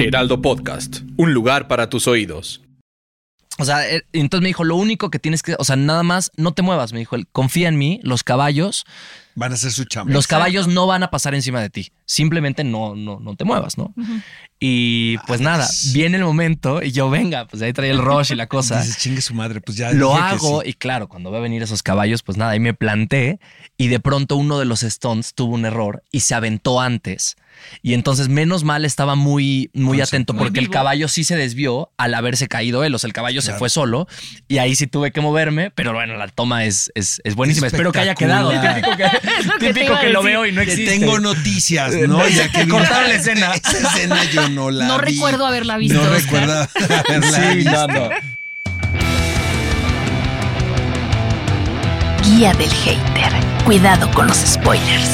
Heraldo Podcast, un lugar para tus oídos. O sea, eh, entonces me dijo, lo único que tienes que, o sea, nada más, no te muevas, me dijo, él, confía en mí, los caballos, Van a hacer su chamba. los caballos no van a pasar encima de ti, simplemente no, no, no te muevas, ¿no? Y pues nada, viene el momento y yo, venga, pues ahí trae el rush y la cosa. Dices, chingue su madre, pues ya. Lo hago sí. y claro, cuando ve venir esos caballos, pues nada, ahí me planté y de pronto uno de los stunts tuvo un error y se aventó antes. Y entonces, menos mal, estaba muy, muy atento porque el caballo sí se desvió al haberse caído él. O sea, el caballo se fue solo y ahí sí tuve que moverme, pero bueno, la toma es, es, es buenísima. Espero que haya quedado. Típico que, lo que te típico iba a que lo veo y no existe. tengo noticias, ¿no? Ya que Cortaron la escena. Esa escena yo no la No vi. recuerdo haberla visto, No recuerdo haberla Sí, visto. no, no. Guía del hater. Cuidado con los spoilers.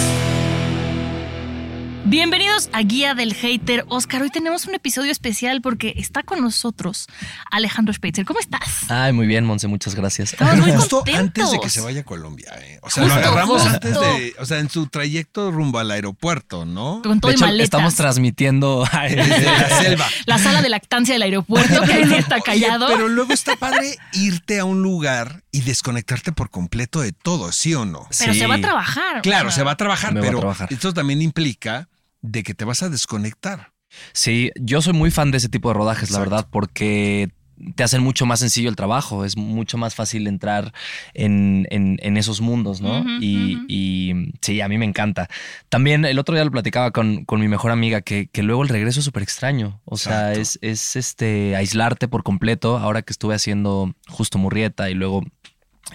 Bienvenidos a Guía del Hater. Oscar, hoy tenemos un episodio especial porque está con nosotros Alejandro Spitzer. ¿Cómo estás? Ay, muy bien, Monse, muchas gracias. Estamos muy Justo contentos. antes de que se vaya a Colombia, ¿eh? O sea, Justo, lo agarramos justo. antes de. O sea, en su trayecto rumbo al aeropuerto, ¿no? Con todo De y hecho, maletas. estamos transmitiendo. Desde la selva. La sala de lactancia del aeropuerto, que ahí sí está Oye, callado. pero luego está padre irte a un lugar y desconectarte por completo de todo, ¿sí o no? Pero Sí. se va a trabajar. Claro, o sea, se va a trabajar, a pero trabajar. esto también implica de que te vas a desconectar. Sí, yo soy muy fan de ese tipo de rodajes, la verdad, porque te hacen mucho más sencillo el trabajo, es mucho más fácil entrar en, en- en esos mundos, ¿no? Y, y sí, a mí me encanta. También el otro día lo platicaba con, con mi mejor amiga, que, que luego el regreso es súper extraño, o sea, es, es este, aislarte por completo, ahora que estuve haciendo justo Murrieta y luego...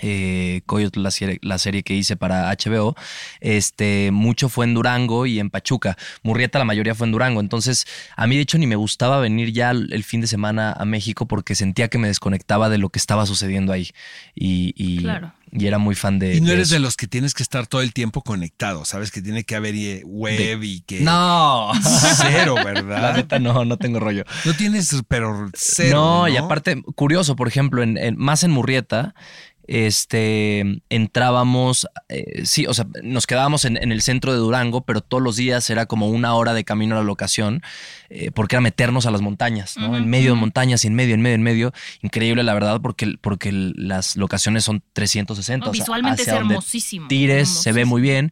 Eh, Coyote, la serie, la serie que hice para HBO, este, mucho fue en Durango y en Pachuca. Murrieta la mayoría fue en Durango. Entonces, a mí de hecho ni me gustaba venir ya el el fin de semana a México porque sentía que me desconectaba de lo que estaba sucediendo ahí. Y, y- Claro. y era muy fan de. Y no de eres eso. de los que tienes que estar todo el tiempo conectado, sabes que tiene que haber eh, web y que... No. Cero, La ¿verdad? neta, no, no tengo rollo. No tienes, pero cero. no, No, y aparte, curioso, por ejemplo, en, en- más en Murrieta, este, entrábamos, eh, sí, o sea, nos quedábamos en, en el centro de Durango, pero todos los días era como una hora de camino a la locación, eh, porque era meternos a las montañas, ¿no? En medio de montañas y en medio, en medio, en medio. Increíble, la verdad, porque, porque las locaciones son 360. No, o sea, visualmente es hermosísimo. Tires, se ve muy bien.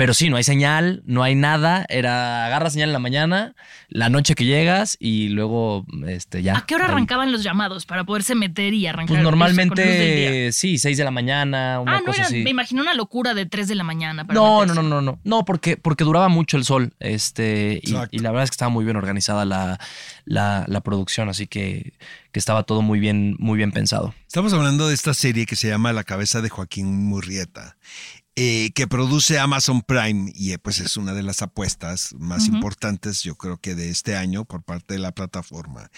Pero sí, no hay señal, no hay nada. Era agarra señal en la mañana, la noche que llegas y luego este, ya. ¿A qué hora ahí. arrancaban los llamados para poderse meter y arrancar? Pues normalmente sí, 6 de la mañana, una Ah, no cosa era, así. me imagino una locura de 3 de la mañana. para No, no, meterse. no, no, no. No, porque, porque duraba mucho el sol. Este, y la verdad es que estaba muy bien organizada la, la, la producción, así que, que estaba todo muy bien, muy bien pensado. Estamos hablando de esta serie que se llama La cabeza de Joaquín Murrieta, eh, que produce Amazon Prime y eh, pues es una de las apuestas más importantes yo creo que de este año por parte de la plataforma.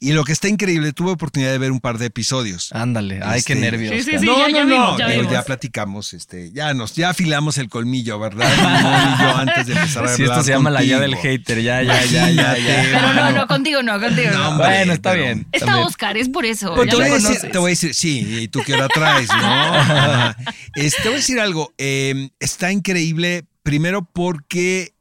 Y lo que está increíble, tuve oportunidad de ver un par de episodios. Ándale, ay, qué Este, nervios. Sí, sí, sí, no, ya- no, ya no, vimos, ya vimos. ya platicamos, este, ya nos, ya afilamos el colmillo, ¿verdad? Y yo antes de empezar a Sí, hablar esto se llama la guía del hater, ya, ya, ya, ya, Pero no, no, contigo no, contigo no. No, hombre, Bueno, está pero- bien. Está también. Oscar, es por eso. Pues ya te, voy a decir, conoces. te voy a decir, sí, y tú qué hora traes, ¿no? Este, te voy a decir algo, eh, está increíble, primero porque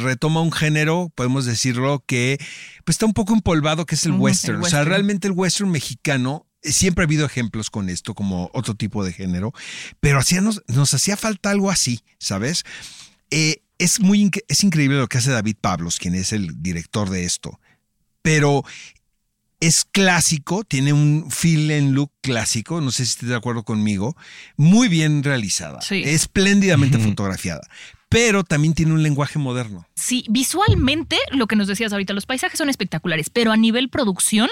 retoma un género, podemos decirlo, que pues, está un poco empolvado, que es el western. el O sea, realmente el western mexicano, siempre ha habido ejemplos con esto, como otro tipo de género, pero hacía, nos, nos hacía falta algo así, ¿sabes? Eh, es muy es increíble lo que hace David Pablos, quien es el director de esto. Pero es clásico, tiene un feel and look clásico, no sé si estás de acuerdo conmigo, muy bien realizada, Sí. espléndidamente fotografiada, pero también tiene un lenguaje moderno. Sí, visualmente, lo que nos decías ahorita, los paisajes son espectaculares, pero a nivel producción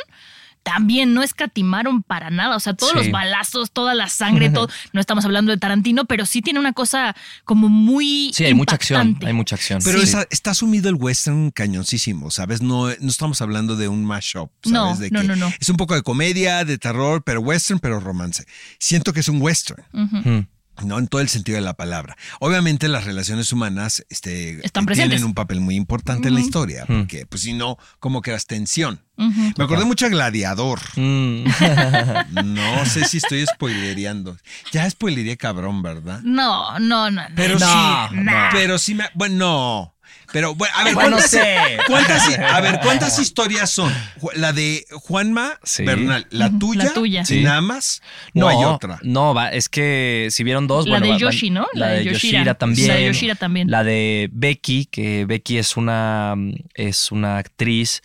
también no escatimaron para nada. O sea, todos Sí. los balazos, toda la sangre, todo. No estamos hablando de Tarantino, pero sí tiene una cosa como muy. Sí, hay mucha acción, hay mucha acción. Pero Sí. está, está sumido el western cañoncísimo, ¿sabes? No, no estamos hablando de un mashup, ¿sabes? No, de no, que no, no. Es un poco de comedia, de terror, pero western, pero romance. Siento que es un western. Mm. ¿No? En todo el sentido de la palabra. Obviamente las relaciones humanas este, Están presentes. tienen un papel muy importante en la historia, porque pues si no, como creas tensión. Me acordé mucho a Gladiador. Mm. No sé si estoy spoilereando. Ya spoileré cabrón, ¿verdad? No, no, no. no. Pero No, sí, no. pero sí me... Bueno, no. Pero bueno, a ver, Bueno, ¿cuántas, sé. cuántas- a ver, ¿cuántas historias son? La de Juanma Sí. Bernal, la tuya, la tuya. Sí. nada más, No, no hay otra. No, va, es que si vieron dos, La bueno, de Yoshi, ¿no? La, de Yoshira, también. La de Yoshira también. La de Becky, que Becky es una, es una actriz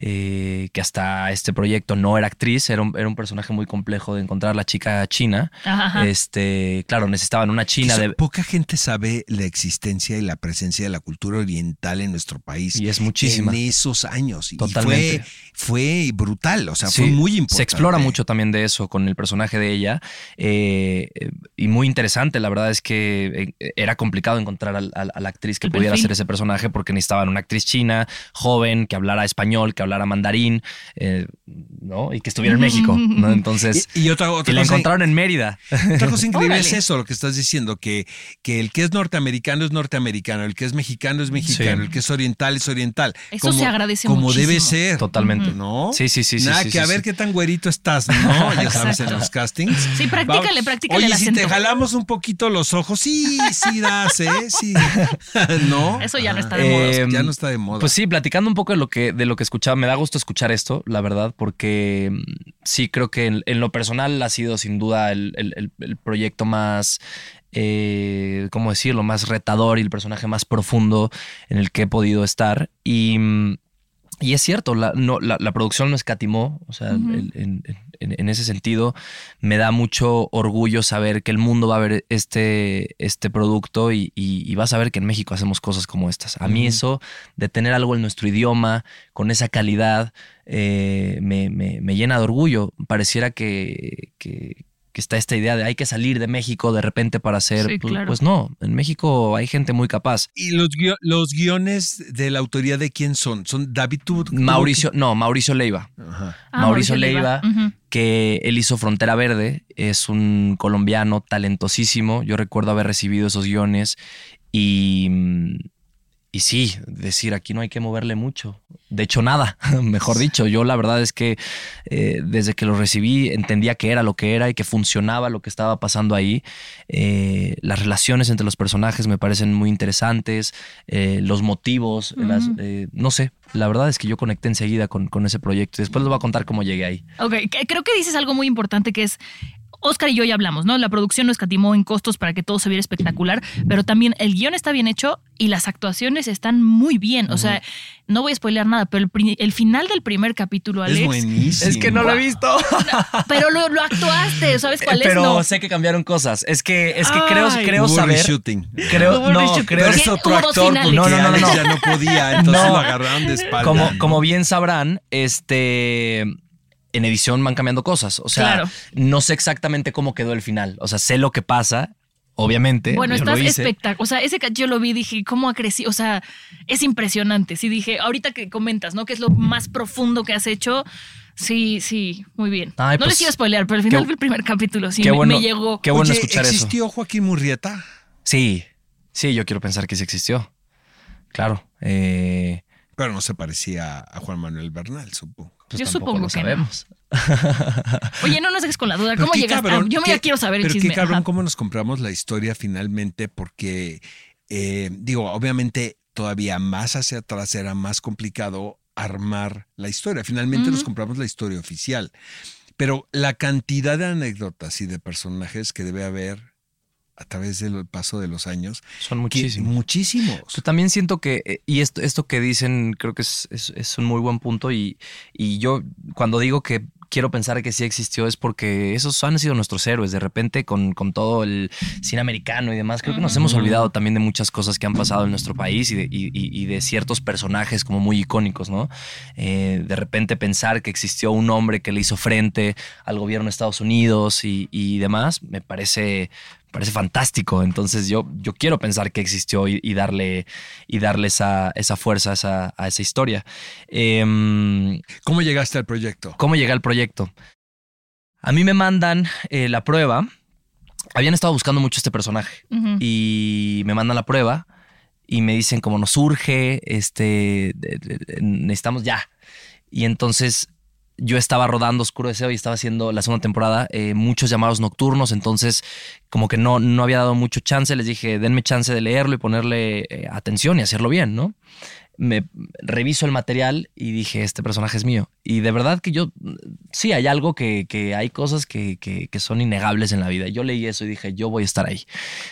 eh, que hasta este proyecto no era actriz, era un, era un personaje muy complejo de encontrar la chica china. Ajá, ajá. Este, claro, necesitaban una china de. Poca gente sabe la existencia y la presencia de la cultura oriental en nuestro país. Y es muchísima. En esos años. Y Totalmente. fue, fue brutal, o sea, Sí, fue muy importante. Se explora mucho también de eso con el personaje de ella eh, y muy interesante. La verdad es que eh, era complicado encontrar a, la actriz que El pudiera perfil. hacer ese personaje porque necesitaban una actriz china, joven, que hablara español, que hablara mandarín, eh, ¿no? Y que estuviera en México, ¿no? Entonces, Y, y otra, otra y la cosa, encontraron en Mérida. otra cosa increíble Órale. es eso, lo que estás diciendo, que, que el que es norteamericano es norteamericano, el que es mexicano es mexicano, Sí. el que es oriental es oriental. Eso se agradece Como muchísimo. debe ser. Totalmente. ¿No? Sí, sí, sí, sí, Nada sí, que sí, a ver sí. qué tan güerito estás, ¿no? Ya sabes, en los castings. Sí, practícale, practícale Oye, el si te jalamos un poquito los ojos, sí, sí das, ¿eh? Sí. ¿No? Eso ya no está de moda. Eh, Ya no está de moda. Pues sí, platicando un poco de lo que, de lo que escuchaba, me da gusto escuchar esto, la verdad, porque mm, sí creo que en, en lo personal ha sido sin duda el, el- el- proyecto más, eh, ¿cómo decirlo?, más retador y el personaje más profundo en el que he podido estar. Y, mm, y es cierto, la, no, la, la producción no escatimó, o sea, el- en, ese sentido me da mucho orgullo saber que el mundo va a ver este, este producto y, y- y va a saber que en México hacemos cosas como estas. A mí eso de tener algo en nuestro idioma, con esa calidad, eh, me, me- me llena de orgullo. Pareciera que, que- que está esta idea de hay que salir de México de repente para hacer... Sí, pues, claro. pues no, en México hay gente muy capaz. ¿Y los, guio- los guiones de la autoría de quién son? ¿Son David tú- Mauricio, no, Mauricio Leiva. Ajá. Ah, Mauricio Leiva, que él hizo Frontera Verde, es un colombiano talentosísimo. Yo recuerdo haber recibido esos guiones y, mm, y sí, decir aquí no hay que moverle mucho. De hecho, nada, mejor dicho. Yo la verdad es que eh, desde que lo recibí entendía que era lo que era y que funcionaba lo que estaba pasando ahí. Eh, las relaciones entre los personajes me parecen muy interesantes, eh, los motivos, las- no sé. La verdad es que yo conecté enseguida con, con ese proyecto y después les voy a contar cómo llegué ahí. Ok, creo que dices algo muy importante que es. Oscar y yo ya hablamos, ¿no? La producción no escatimó en costos para que todo se viera espectacular, pero también el guion está bien hecho y las actuaciones están muy bien. O sea, no voy a spoilear nada, pero el, final del primer capítulo, Es Alex. buenísimo. he visto. Pero lo, lo actuaste, ¿sabes cuál es? Pero No. sé que cambiaron cosas. Es que, es que creo, Ay. creo saber. reshooting. Creo, no, reshooting. creo Pero es otro actor porque No, no, no, Alex no. ya no podía, entonces No. lo agarraron de espalda. como, como bien sabrán, este. En edición van cambiando cosas. O sea, Claro. no sé exactamente cómo quedó el final. O sea, sé lo que pasa, obviamente. Bueno, estás espectacular. O sea, ese que yo lo vi, dije, ¿cómo ha crecido? O sea, es impresionante. Sí, dije, ahorita que comentas, ¿no? Que es lo más profundo que has hecho. Sí, sí, muy bien. Ay, no pues, les iba a spoilear, pero al final del primer capítulo sí qué me, bueno. me llegó. Qué bueno Oye, escuchar eso. ¿existió Joaquín Murrieta? Sí, sí, yo quiero pensar que sí existió. Claro. eh, Pero no se parecía a Juan Manuel Bernal, supongo. pues Yo supongo lo que no. sabemos. Oye, no nos dejes con la duda. ¿Cómo llegaste? cabrón, yo qué- ya quiero saber el pero chisme. qué cabrón Ajá. cómo nos compramos la historia finalmente, porque, eh, digo, obviamente todavía más hacia atrás era más complicado armar la historia. Finalmente nos compramos la historia oficial. Pero la cantidad de anécdotas y de personajes que debe haber a través del paso de los años. Son que- muchísimos. muchísimos. Yo también siento que, eh, y esto, esto que dicen, creo que es, es- es un muy buen punto. Y, y yo, cuando digo que quiero pensar que sí existió es porque esos han sido nuestros héroes. De repente, con, con todo el cine americano y demás, creo que nos hemos olvidado también de muchas cosas que han pasado en nuestro país y de, y- y- y de ciertos personajes como muy icónicos, ¿no? Eh, de repente pensar que existió un hombre que le hizo frente al gobierno de Estados Unidos y, y demás, me parece, parece fantástico. Entonces yo, yo quiero pensar que existió y, y darle, y darle esa, esa fuerza a esa, a esa historia. Em, ¿Cómo llegaste al proyecto? ¿Cómo llegué al proyecto? A mí me mandan eh, la prueba. Habían estado buscando mucho este personaje y me mandan la prueba y me dicen como nos surge, este, necesitamos ya. Y entonces yo estaba rodando Oscuro Deseo y estaba haciendo la segunda temporada eh, muchos llamados nocturnos, entonces como que no, no había dado mucho chance, les dije, denme chance de leerlo y ponerle eh, atención y hacerlo bien, ¿no? Me reviso el material y dije, este personaje es mío. Y de verdad que yo, sí, hay algo que, que hay cosas que, que- que son innegables en la vida. Yo leí eso y dije, yo voy a estar ahí,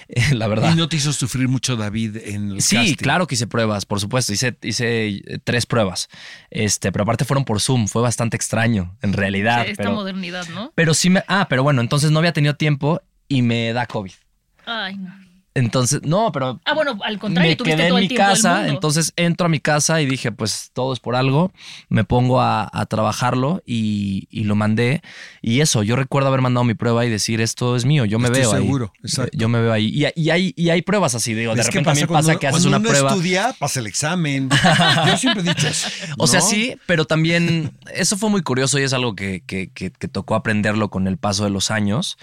la verdad. ¿Y no te hizo sufrir mucho David en el Sí, casting? claro que hice pruebas, por supuesto. Hice, hice eh, tres pruebas. Este, pero aparte fueron por Zoom. Fue bastante extraño, en realidad. Esta pero, modernidad, ¿no? pero sí me. Ah, pero bueno, entonces no había tenido tiempo y me da COVID. Ay, no. Entonces, no, pero. Ah, bueno, al contrario, me tuviste quedé en todo el mi tiempo del casa, mundo. entonces entro a mi casa y dije, pues todo es por algo, me pongo a, a trabajarlo y, y lo mandé. Y eso, yo recuerdo haber mandado mi prueba y decir, esto es mío, yo me Estoy veo ahí. seguro, exacto. Yo me veo ahí. Y, y hay, y hay pruebas así, digo, de repente cuando- pasa que haces cuando una uno prueba. estudia, pasa el examen. Yo siempre he dicho eso. O sea, sí, pero también eso fue muy curioso y es algo que, que- que- que tocó aprenderlo con el paso de los años,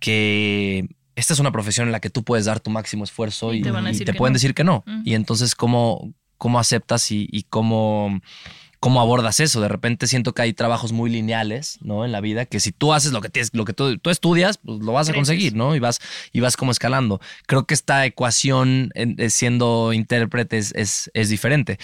que esta es una profesión en la que tú puedes dar tu máximo esfuerzo Y y, te van a y decir te que pueden no. decir que no. Y entonces, ¿cómo, cómo aceptas y, y cómo, cómo abordas eso? De repente siento que hay trabajos muy lineales, ¿no? En la vida, que si tú haces lo que tienes, lo que tú, tú estudias, pues lo vas a conseguir, ¿no? Y vas, y vas como escalando. Creo que esta ecuación en- eh, siendo intérprete es, es, es diferente.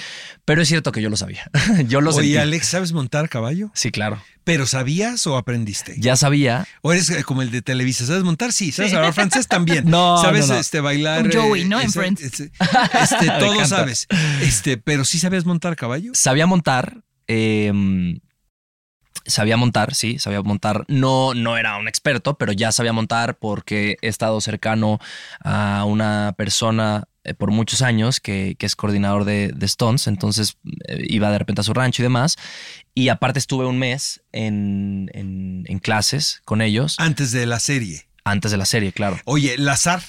Pero es cierto que yo lo sabía. yo lo sentí. Oye, Alex, ¿sabes montar caballo? Sí, claro. ¿Pero sabías o aprendiste? Ya sabía. ¿O eres eh, como el de Televisa? ¿Sabes montar? Sí. ¿Sabes hablar francés? También. No, ¿Sabes no, no. este bailar? Un Joey, ¿no? En Friends. Este, todo sabes. Este, pero sí sabías montar caballo. Sabía montar. eh, sabía montar, sí, sabía montar. No, no era un experto, pero ya sabía montar porque he estado cercano a una persona eh, por muchos años que, que es coordinador de, de Stones. Entonces eh, iba de repente a su rancho y demás. Y aparte estuve un mes en, en- en clases con ellos Antes de la serie. antes de la serie, claro. Oye, Lazar.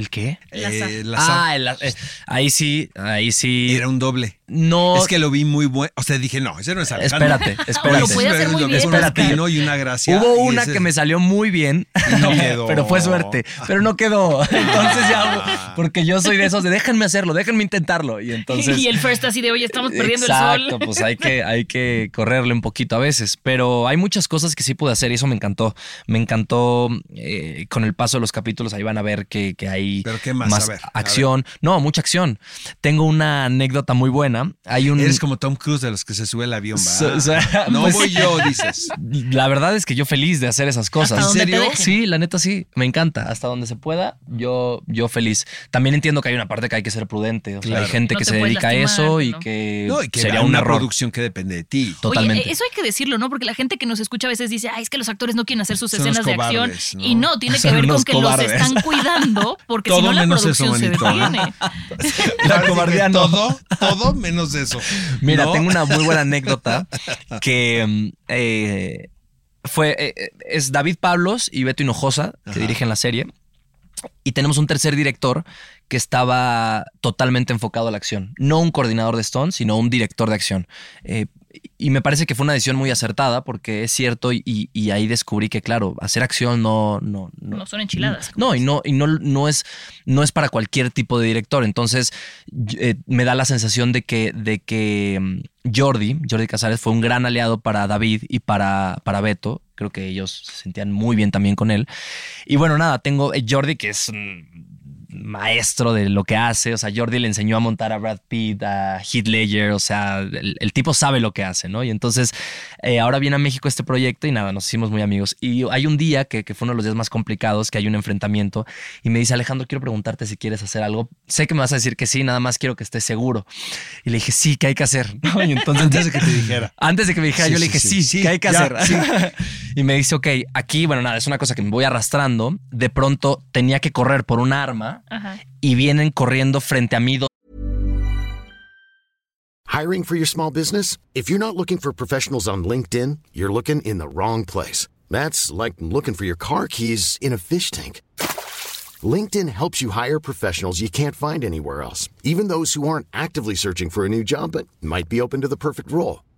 ¿El qué? Eh, Ah, el- eh, ahí sí, ahí sí. era un doble. no. Es que lo vi muy bueno. O sea, dije, no, ese no es Alejandro. Espérate, espérate. Lo puede hacer muy Lo que bien, es un latino y una gracia. Hubo una ese- que me salió muy bien, Y no quedó. pero fue suerte, pero no quedó. Entonces ya, porque yo soy de esos de déjenme hacerlo, déjenme intentarlo. Y entonces. y el first así de, oye, estamos perdiendo Exacto, el sol. pues hay que, hay que correrle un poquito a veces. Pero hay muchas cosas que sí pude hacer y eso me encantó. Me encantó eh, con el paso de los capítulos, ahí van a ver que, que hay ¿Pero qué más? A ver, a acción. No, mucha acción. Tengo una anécdota muy buena. Hay un. Eres como Tom Cruise de los que se sube al avión. So- so- no pues- voy yo, dices. La verdad es que yo feliz de hacer esas cosas. Te serio? Sí, la neta sí, me encanta. Hasta donde se pueda, yo, yo feliz. También entiendo que hay una parte que hay que ser prudente. O sea, Claro. hay gente No que se dedica a eso y ¿no? que, No, y que sería un una error. producción que depende de ti. Totalmente. Oye, eso hay que decirlo, ¿no? Porque la gente que nos escucha a veces dice, ay, es que los actores no quieren hacer sus Son escenas de acción. Y no, tiene que ver con que cobardes. los están cuidando, porque si Todo no la menos eso, producción se manito, detiene. La cobardía no. Todo, todo menos eso. Mira, ¿No? tengo una muy buena anécdota que mm, eh, fue eh, eh, es David Pablos y Beto Hinojosa que Ajá. dirigen la serie y tenemos un tercer director que estaba totalmente enfocado a la acción, no un coordinador de Stone, sino un director de acción. Eh, y me parece que fue una decisión muy acertada porque es cierto y, y ahí descubrí que claro hacer acción no no No son enchiladas. no, y no, y no, no es, no es para cualquier tipo de director. Entonces, eh, me da la sensación de que, de que mm, Jordi, Jordi Casares, fue un gran aliado para David y para, para Beto. Creo que ellos se sentían muy bien también con él. Y bueno, nada, tengo eh, Jordi, que es un maestro de lo que hace. O sea, Jordi le enseñó a montar a Brad Pitt, a Heath Ledger. O sea, el, el tipo sabe lo que hace, ¿no? Y entonces eh, ahora viene a México este proyecto y nada, nos hicimos muy amigos. Y hay un día que, que fue uno de los días más complicados, que hay un enfrentamiento y me dice, Alejandro, quiero preguntarte si quieres hacer algo. Sé que me vas a decir que sí, nada más quiero que estés seguro. Y le dije, sí, ¿qué hay que hacer? ¿no? Y entonces, Antes de que te dijera. antes de que me dijera, Sí, yo le dije, sí. sí, Sí, ¿qué hay que ya, hacer? sí. y me dice, ok, aquí, bueno, nada, es una cosa que me voy arrastrando. De pronto tenía que correr por un arma Ajá. y vienen corriendo frente a mí dos Hiring for your small business? If you're not looking for professionals on LinkedIn, you're looking in the wrong place. That's like looking for your car keys in a fish tank. LinkedIn helps you hire professionals you can't find anywhere else, even those who aren't actively searching for a new job but might be open to the perfect role.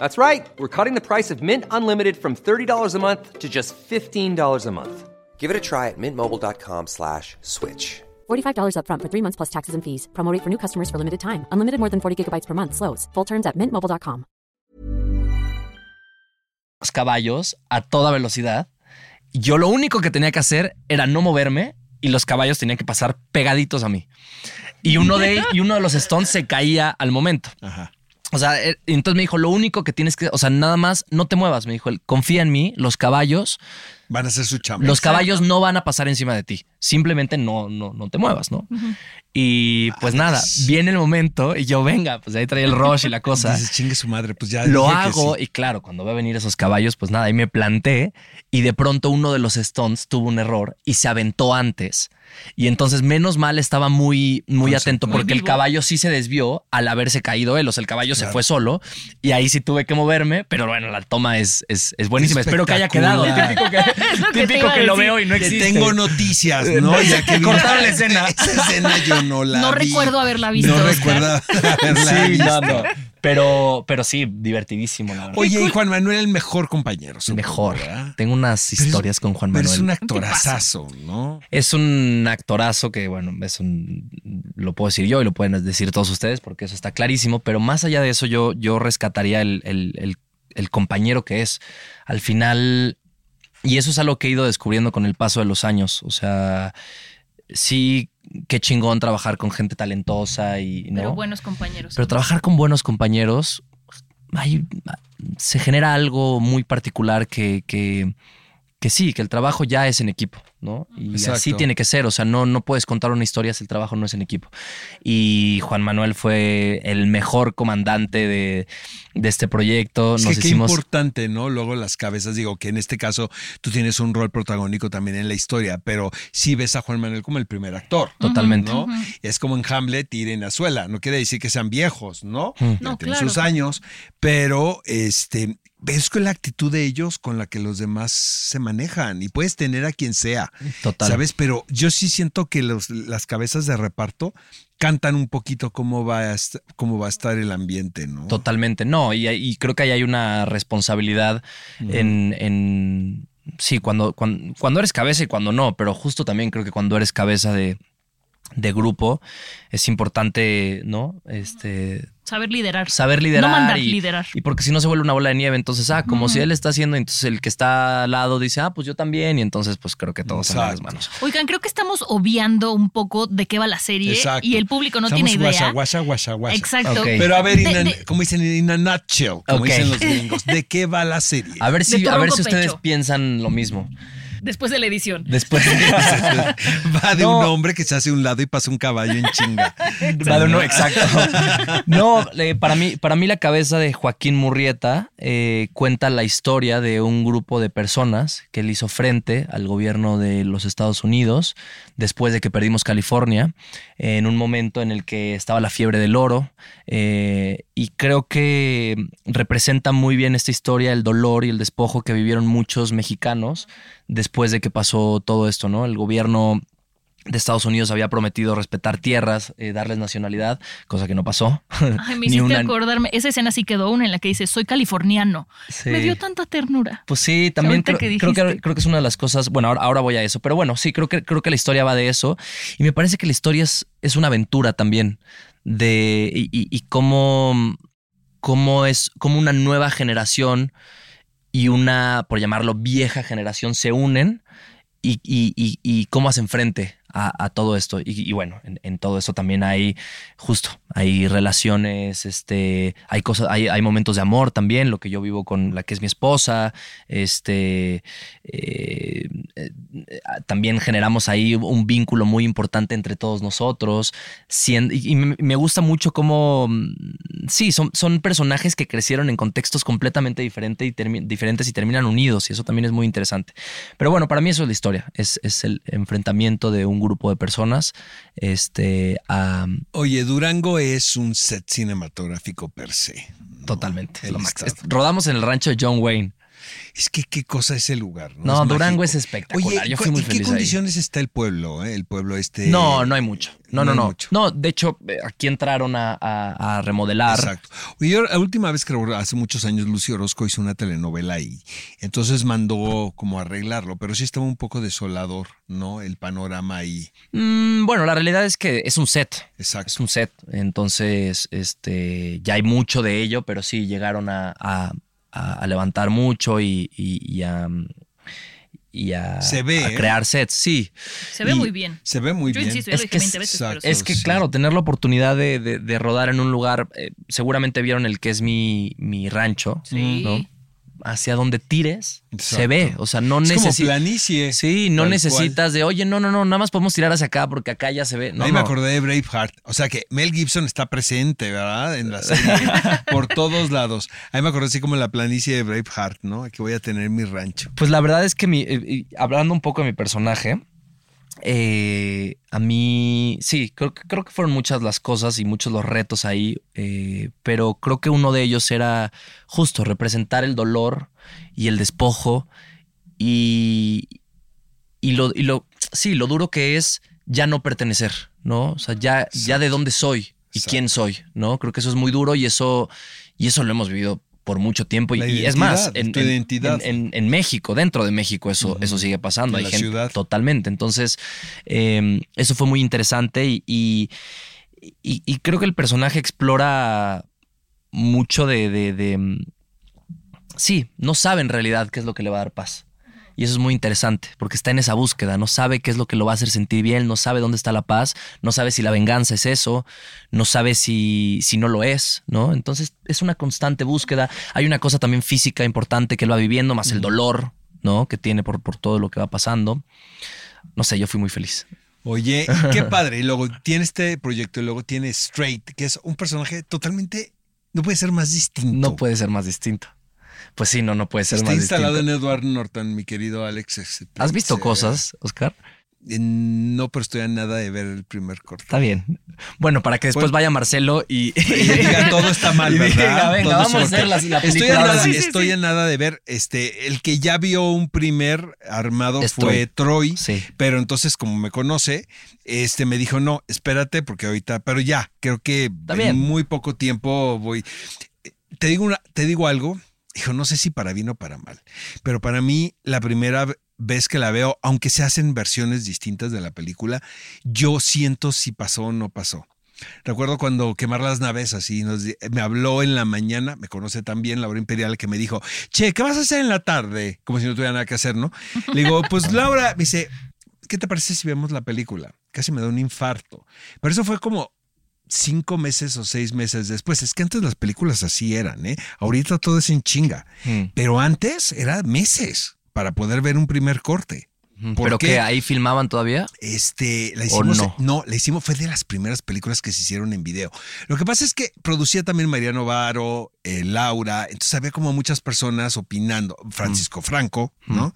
That's right. We're cutting the price of Mint Unlimited from $30 a month to just $15 a month. Give it a try at mintmobile.com slash switch. $45 upfront for three months plus taxes and fees. Promo rate for new customers for limited time. Unlimited more than 40 gigabytes per month. Slows. Full terms at mintmobile.com. caballos a toda velocidad. Yo lo único que tenía que hacer era no moverme y los caballos tenían que pasar pegaditos a mí. Y uno de, y uno de los stones se caía al momento. Ajá. O sea, eh, entonces me dijo, lo único que tienes que, o sea, nada más, no te muevas. Me dijo, él, confía en mí, los caballos, Van a hacer su chamba. los caballos no van a pasar encima de ti. Simplemente no, no, no te muevas, ¿no? Y pues nada, viene el momento y yo, venga, pues ahí trae el rush y la cosa. Dices, chingue su madre, pues ya. Lo hago sí. y claro, cuando veo venir esos caballos, pues nada, ahí me planté y de pronto uno de los Stones tuvo un error y se aventó antes. Y entonces, menos mal, estaba muy, muy atento Muy porque el vivo. caballo sí se desvió al haberse caído él. O sea, el caballo se fue solo y ahí sí tuve que moverme, pero bueno, la toma es, es, es buenísima. Espero que haya quedado. Espectacular. Típico que, lo que te típico iba a que lo decir. veo y no Que existe. tengo noticias, ¿no? Ya que vi- Cortaron la escena. Esa escena yo no la No vi. recuerdo haberla visto, No Oscar. recuerdo haberla Sí, visto. no, no. Pero, pero sí, divertidísimo, la verdad. Oye, y Juan Manuel, el mejor compañero. supongo, Mejor. ¿verdad? Tengo unas Pero es- historias con Juan Pero Manuel. es un actorazazo, ¿no? Es un actorazo que, bueno, es un. Lo puedo decir yo y lo pueden decir todos ustedes porque eso está clarísimo. Pero más allá de eso, yo, yo rescataría el, el- el- el compañero que es. Al final. Y eso es algo que he ido descubriendo con el paso de los años. O sea, sí, qué chingón trabajar con gente talentosa y. ¿no? Pero buenos compañeros. Pero trabajar con buenos compañeros, hay- se genera algo muy particular que, que, que sí, que el trabajo ya es en equipo, ¿no? Y Exacto. así tiene que ser, o sea, no, no puedes contar una historia si el trabajo no es en equipo. Y Juan Manuel fue el mejor comandante de, de este proyecto. Es Nos que qué hicimos... importante, ¿no? Luego las cabezas, digo que en este caso tú tienes un rol protagónico también en la historia, pero sí ves a Juan Manuel como el primer actor. Totalmente. ¿no? Es como en Hamlet y en Azuela. No quiere decir que sean viejos, ¿no? Mm. No, tienen claro. sus años, pero este ves con la actitud de ellos con la que los demás se manejan y puedes tener a quien sea, Total. ¿sabes? Pero yo sí siento que los, las cabezas de reparto cantan un poquito cómo va a, est- cómo va a estar el ambiente, ¿no? Totalmente, no, y, y creo que ahí hay una responsabilidad en, en- sí, cuando, cuando, cuando eres cabeza y cuando no, pero justo también creo que cuando eres cabeza de, de grupo es importante, ¿no? Este, Saber liderar. saber liderar. No mandar, y, liderar. y porque si no se vuelve una bola de nieve, entonces, ah, como si él está haciendo, entonces el que está al lado dice, ah, pues yo también, y ences pues creo que todos salen las Exacto. manos. Oigan, creo que estamos obviando un poco de qué va la serie Exacto. y el público no Estamos tiene idea. guasa, guasa, guasa, guasa. Exacto. Pero a ver, in De- a- de- como dicen, in a nutshell, como dicen los gringos, ¿de qué va la serie? A ver si, a ver si ustedes pecho. piensan lo mismo. Después de la edición. Después va de No. un hombre que se hace a un lado y pasa un caballo en chinga. Va de uno, exacto. No, eh, para mí, para mí la cabeza de Joaquín Murrieta eh, cuenta la historia de un grupo de personas que le hizo frente al gobierno de los Estados Unidos después de que perdimos California, en un momento en el que estaba la fiebre del oro. eh, y creo que representa muy bien esta historia, el dolor y el despojo que vivieron muchos mexicanos después de que pasó todo esto, ¿no? El gobierno de Estados Unidos había prometido respetar tierras, eh, darles nacionalidad, cosa que no pasó. Ay, me hiciste una- acordarme. Esa escena sí quedó una en la que dice, soy californiano. Sí. Me dio tanta ternura. Pues sí, también creo que creo que, dijiste. creo que es una de las cosas. Bueno, ahora, ahora voy a eso, pero bueno, sí, creo que, creo que la historia va de eso. Y me parece que la historia es, es una aventura también. De. Y, y- y cómo, cómo es. Cómo una nueva generación y una, por llamarlo, vieja generación se unen y, y- y- cómo hacen frente a, todo esto. Y, bueno, en, todo eso también hay justo, hay relaciones, este, hay cosas, hay, hay momentos de amor también, lo que yo vivo con la que es mi esposa, este, eh, eh, también generamos ahí un vínculo muy importante entre todos nosotros. Y y me, gusta mucho cómo, mm, sí, son, son personajes que crecieron en contextos completamente diferente y diferentes y terminan unidos, y eso también es muy interesante. Pero bueno, para mí eso es la historia, es, es el enfrentamiento de un grupo de personas este, a, Oye, Durango es un set cinematográfico per se. ¿no? totalmente. El lo. Rodamos en el rancho de John Wayne. Es que qué cosa ese lugar. No, No, Es Durango mágico. es espectacular. Oye, Yo fui muy ¿en qué feliz ahí. condiciones está el pueblo? eh? El pueblo este. No, no hay mucho. No, no, no. mucho. No, de hecho, eh, aquí entraron a, a- a remodelar. Exacto. Oye, yo la última vez que hace muchos años Lucy Orozco hizo una telenovela y entonces mandó como arreglarlo, pero sí estaba un poco desolador, ¿no? El panorama ahí. Mm, bueno, la realidad es que es un set. Exacto. Es un set. Entonces, este, ya hay mucho de ello, pero sí llegaron a, a- a- a levantar mucho y, y- y a, y a- Se ve, a ¿eh? crear sets, sí. Se ve Y- muy bien. Se ve muy Yo bien. insisto, Es que es- 20 veces, pero exacto. sí. Es que, sí. claro, tener la oportunidad de, de- de rodar en un lugar, eh, seguramente vieron el que es mi, mi rancho, Sí. ¿no? Hacia donde tires, Exacto. se ve. O sea, no es como necesitas. planicie. Sí, no necesitas de, oye, no, no, no, nada más podemos tirar hacia acá porque acá ya se ve. No, Ahí me acordé de Braveheart. O sea que Mel Gibson está presente, ¿verdad? En la serie. por todos lados. Ahí me acordé así como la planicie de Braveheart, ¿no? Aquí voy a tener mi rancho. Pues la verdad es que mi, eh, hablando un poco de mi personaje, eh, a mí sí, creo, que- creo que fueron muchas las cosas y muchos los retos ahí, eh, pero creo que uno de ellos era justo representar el dolor y el despojo y, y lo, y lo, sí, lo duro que es ya no pertenecer, ¿no? O sea, ya, ya de dónde soy y Exacto. quién soy, ¿no? Creo que eso es muy duro y eso, y eso lo hemos vivido por mucho tiempo. Y, La y es más, en, tu en- identidad. en- México, dentro de México, eso, eso sigue pasando. En Hay la gente ciudad. totalmente. Entonces, eh, eso fue muy interesante y, y- y- y creo que el personaje explora mucho de, de- de, mm, Sí, no sabe en realidad qué es lo que le va a dar paz. Y eso es muy interesante, porque está en esa búsqueda, no sabe qué es lo que lo va a hacer sentir bien, no sabe dónde está la paz, no sabe si la venganza es eso, no sabe si, si no lo es, ¿no? Entonces es una constante búsqueda. Hay una cosa también física importante que él va viviendo, más el dolor, ¿no? Que tiene por, por todo lo que va pasando. No sé, yo fui muy feliz. Oye, y qué padre. Y luego tiene este proyecto y luego tiene Straight, que es un personaje totalmente. No puede ser más distinto. No puede ser más distinto. Pues sí, no, no puede ser Está más instalado distinto. en Edward Norton, mi querido Alex. ¿Has visto Eh, cosas, Oscar? eh, No, pero estoy a nada de ver el primer corte. Está bien. Bueno, para que después Pues- vaya Marcelo y, Y diga, todo está mal, ¿verdad? venga, Todo vamos a hacer la- la Estoy, a nada, sí. estoy a nada de ver. Este, el que ya vio un primer armado fue Troy. Sí. Pero entonces, como me conoce, este me dijo, no, espérate, porque ahorita, pero ya, creo que en muy poco tiempo voy. Te digo una, te digo algo, hijo, no sé si para bien o para mal, pero para mí, la primera vez que la veo, aunque se hacen versiones distintas de la película, yo siento si pasó o no pasó. Recuerdo cuando quemar las naves así, me habló en la mañana, me conoce también la hora imperial, que me dijo, che, ¿qué vas a hacer en la tarde? Como si no tuviera nada que hacer, ¿no? Le digo, pues Laura, me dice, ¿qué te parece si vemos la película? Casi me da un infarto. Pero eso fue como cinco meses o seis meses después. Es que antes las películas así eran, ¿eh? Ahorita todo es en chinga. Mm. Pero antes era meses para poder ver un primer corte. ¿Por ¿Pero qué? que ahí filmaban todavía? Este, la ¿O hicimos. no? No, la hicimos, fue de las primeras películas que se hicieron en video. Lo que pasa es que producía también Mariano Varo, eh, Laura, entonces había como muchas personas opinando, Francisco Franco, ¿no?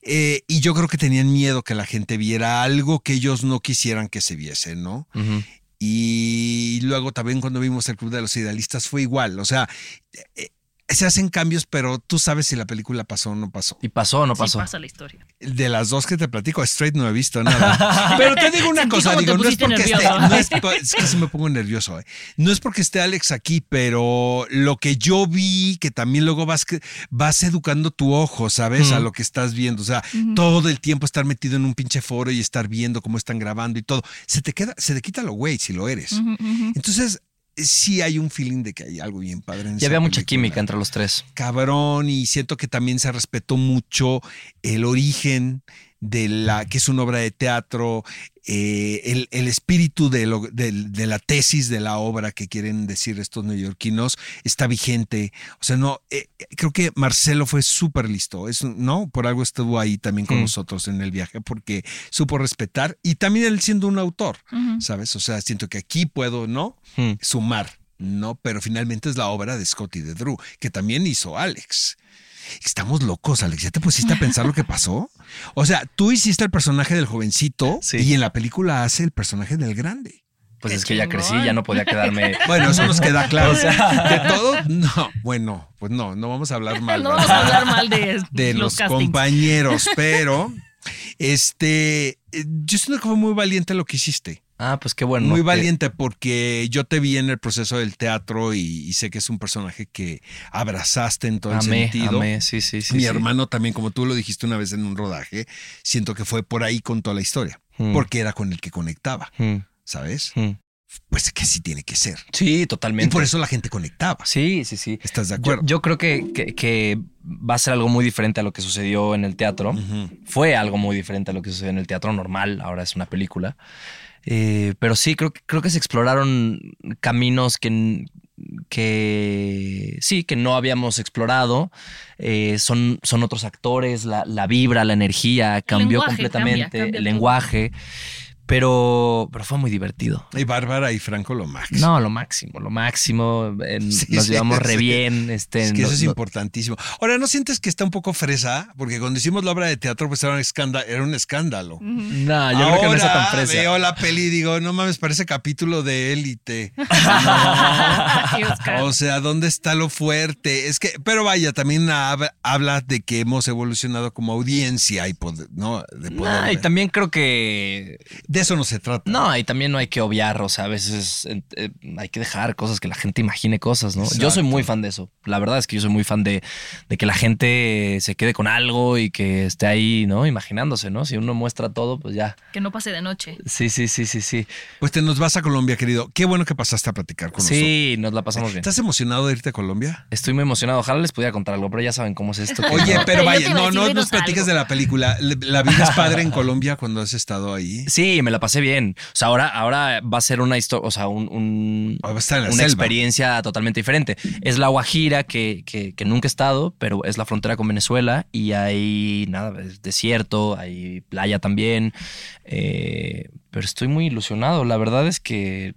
Eh, y yo creo que tenían miedo que la gente viera algo que ellos no quisieran que se viese, ¿no? Ujú. Y luego también cuando vimos el Club de los Idealistas fue igual. O sea, eh, se hacen cambios, pero tú sabes si la película pasó o no pasó. ¿Y pasó o no Sí pasó? pasa la historia. De las dos que te platico, Straight no he visto nada. Pero te digo una cosa, digo, no es porque esté, no es, que sí me pongo nervioso, eh. No es porque esté Alex aquí, pero lo que yo vi, que también luego vas, que- vas educando tu ojo, ¿sabes? A lo que estás viendo. O sea, todo el tiempo estar metido en un pinche foro y estar viendo cómo están grabando y todo. Se te queda, se te quita lo güey si lo eres. Entonces, sí hay un feeling de que hay algo bien padre en Y había mucha química entre los tres. cabrón y siento que también se respetó mucho el origen de la que es una obra de teatro, eh, el, el espíritu de, lo- de la tesis de la obra que quieren decir estos neoyorquinos está vigente. O sea, no, eh, creo que Marcelo fue súper listo, es, ¿no? Por algo estuvo ahí también con Mm. nosotros en el viaje, porque supo respetar y también él siendo un autor. ¿sabes? O sea, siento que aquí puedo, ¿no? Sumar, ¿no? Pero finalmente es la obra de Scott y de Drew, que también hizo Alex. Estamos locos, Alex. ¿Ya te pusiste a pensar lo que pasó? O sea, tú hiciste el personaje del jovencito Sí. y en la película hace el personaje del grande. Pues Qué es que ya crecí, ya no podía quedarme. Bueno, eso nos queda claro. de todo, no. Bueno, pues no, no vamos a hablar mal. No vamos a hablar mal de, de los, los compañeros, pero este, eh, yo siento que fue muy valiente lo que hiciste. Ah, pues qué bueno. Muy que- valiente porque yo te vi en el proceso del teatro y, y sé que es un personaje que abrazaste en todo el sentido. amé, sí, sí, sí. Mi sí. hermano también, como tú lo dijiste una vez en un rodaje, siento que fue por ahí con toda la historia, Mm. porque era con el que conectaba, Hmm, ¿sabes? hmm. Pues que sí tiene que ser. Sí, Y totalmente. por eso la gente conectaba. Sí, sí, sí. ¿Estás de acuerdo? yo creo que, que- que va a ser algo muy diferente a lo que sucedió en el teatro. Fue algo muy diferente a lo que sucedió en el teatro normal, ahora es una película. Eh, pero sí, creo, que- creo que se exploraron caminos que, que sí, que no habíamos explorado. Eh, son, son otros actores, la, la vibra, la energía cambió completamente, cambia, cambia el todo. lenguaje. Pero, pero fue muy divertido. Y Bárbara y Franco lo máximo. No, lo máximo, lo máximo. Sí, nos sí, llevamos re sí. bien. Este, Es que eso no- es importantísimo. Ahora, ¿no sientes que está un poco fresa? Porque cuando hicimos la obra de teatro, pues era un escándalo. Era un escándalo. No, yo creo que no está tan Ahora fresa. veo la peli y digo, no mames, parece capítulo de élite. O sea, ¿dónde está lo fuerte? Es que, pero vaya, también hab- habla de que hemos evolucionado como audiencia y poder, ¿no? De, poder- No, y también creo que. de eso no se trata. No, y también no hay que obviar, o sea, a veces eh, hay que dejar cosas que la gente imagine cosas, ¿no? Yo soy muy fan de eso. La verdad es que yo soy muy fan de, de que la gente se quede con algo y que esté ahí, ¿no? Imaginándose, ¿no? Si uno muestra todo, pues ya. Que no pase de noche. Sí, sí, sí, sí, sí. Pues te nos vas a Colombia, querido. Qué bueno que pasaste a platicar con nosotros. Sí, nos la pasamos bien. ¿Estás emocionado de irte a Colombia? Estoy muy emocionado. Ojalá les pudiera contar algo, pero ya saben cómo es esto. Oye, no- pero vaya, no, no nos platiques algo. de la película. La vida es padre en Colombia cuando has estado ahí. Sí, me la pasé bien. O sea, ahora, ahora va a ser una historia, o sea, un, un- Ah, una selva. experiencia totalmente diferente. Es la Guajira que, que- que nunca he estado, pero es la frontera con Venezuela y hay nada, es desierto, hay playa también. Eh, pero estoy muy ilusionado. La verdad es que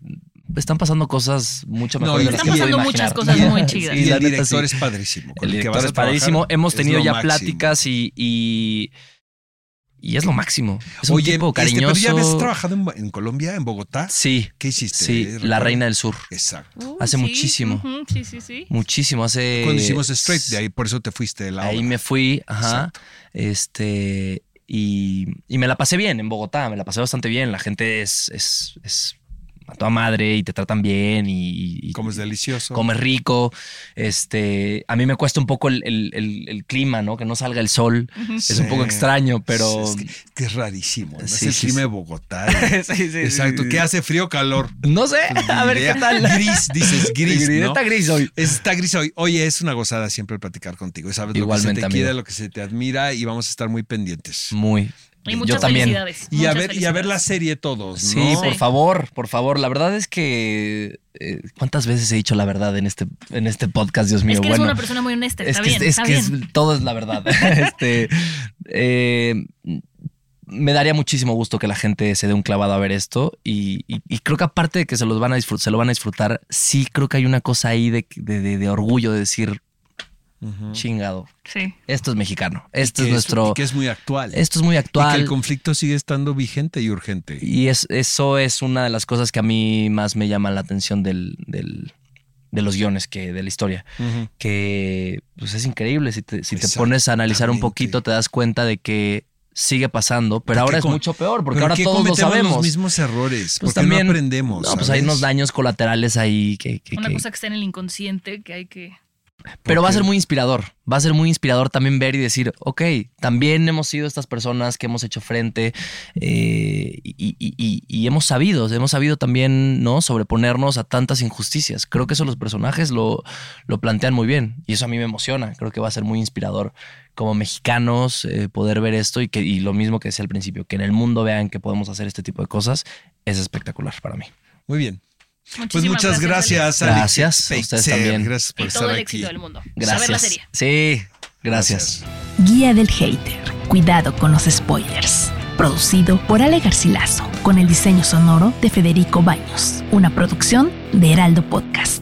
están pasando cosas mucho No, mejores y- de las Están que puedo pasando muchas cosas muy chidas. Y Sí, el director sí. es padrísimo. con El que director vas es padrísimo. Hemos tenido ya máximo. pláticas y, y, y es lo máximo. Es un Oye, tipo este, cariñoso. pero ya habías trabajado en, en Colombia, en Bogotá. Sí. ¿Qué hiciste? Sí, ¿Recuerdas? La Reina del Sur. Exacto. Hace sí, muchísimo. ujú, Sí, sí, sí. Muchísimo, hace... Cuando hicimos Straight, de ahí por eso te fuiste de la Ahí obra. me fui, ajá. Exacto. Este. Y, y me la pasé bien en Bogotá, me la pasé bastante bien. La gente es, es, es a toda madre y te tratan bien y, y Comes delicioso. comes rico. Este, a mí me cuesta un poco el, el- el- el clima, ¿no? Que no salga el sol. Es un Sí. poco extraño, pero. Es que, que es rarísimo. ¿no? Sí, es el sí, clima sí. de Bogotá. Sí, sí, sí, Exacto. sí. ¿Qué hace frío o calor? No sé, Pues, a ver idea. qué tal. Gris, dices gris. ¿no? Está gris hoy. Está gris hoy. Oye, es una gozada siempre platicar contigo. Sabes lo que Igualmente, se te quiere, lo que se te admira y vamos a estar muy pendientes. Muy. Y muchas Yo también. felicidades. Y a, ver, y a ver la serie todos, Sí, por Sí. favor, por favor. La verdad es que. eh, ¿Cuántas veces he dicho la verdad en este, en este podcast, Dios mío? Es que eres bueno, una persona muy honesta. es Está que, bien, es, está que es- todo es la verdad. este, eh, me daría muchísimo gusto que la gente se dé un clavado a ver esto y, y- y creo que aparte de que se, los van a se lo van a disfrutar, sí creo que hay una cosa ahí de, de- de- de orgullo de decir, Chingado, Sí. esto es mexicano, esto es nuestro, y que es muy actual. esto es muy Y que actual. el conflicto sigue estando vigente y urgente. Y es, eso es una de las cosas que a mí más me llama la atención del, del, de los guiones que de la historia, que pues es increíble. Si te, si te pones a analizar un poquito, te das cuenta de que sigue pasando, pero ¿Por ahora es mucho peor, porque ¿Por ahora qué todos lo cometemos sabemos. los mismos errores? Pues porque también- no aprendemos. No, pues hay unos daños colaterales ahí que... que- Una que- cosa que está en el inconsciente que hay que. Pero va a ser muy inspirador. Va a ser muy inspirador también ver y decir, ok, también hemos sido estas personas que hemos hecho frente eh, y, y- y- y hemos sabido, hemos sabido también, ¿no? Sobreponernos a tantas injusticias. Creo que eso los personajes lo, lo plantean muy bien y eso a mí me emociona. Creo que va a ser muy inspirador como mexicanos eh, poder ver esto y, que, y lo mismo que decía al principio, que en el mundo vean que podemos hacer este tipo de cosas, es espectacular para mí. Muy bien. Pues muchas gracias. Alex Gracias, a ustedes también. Gracias por Y estar todo el aquí. éxito del mundo. Gracias. Saber la serie. Sí, gracias. Guía del Hater. Cuidado con los spoilers. Producido por Ale Garcilaso, con el diseño sonoro de Federico Baños. Una producción de Heraldo Podcast.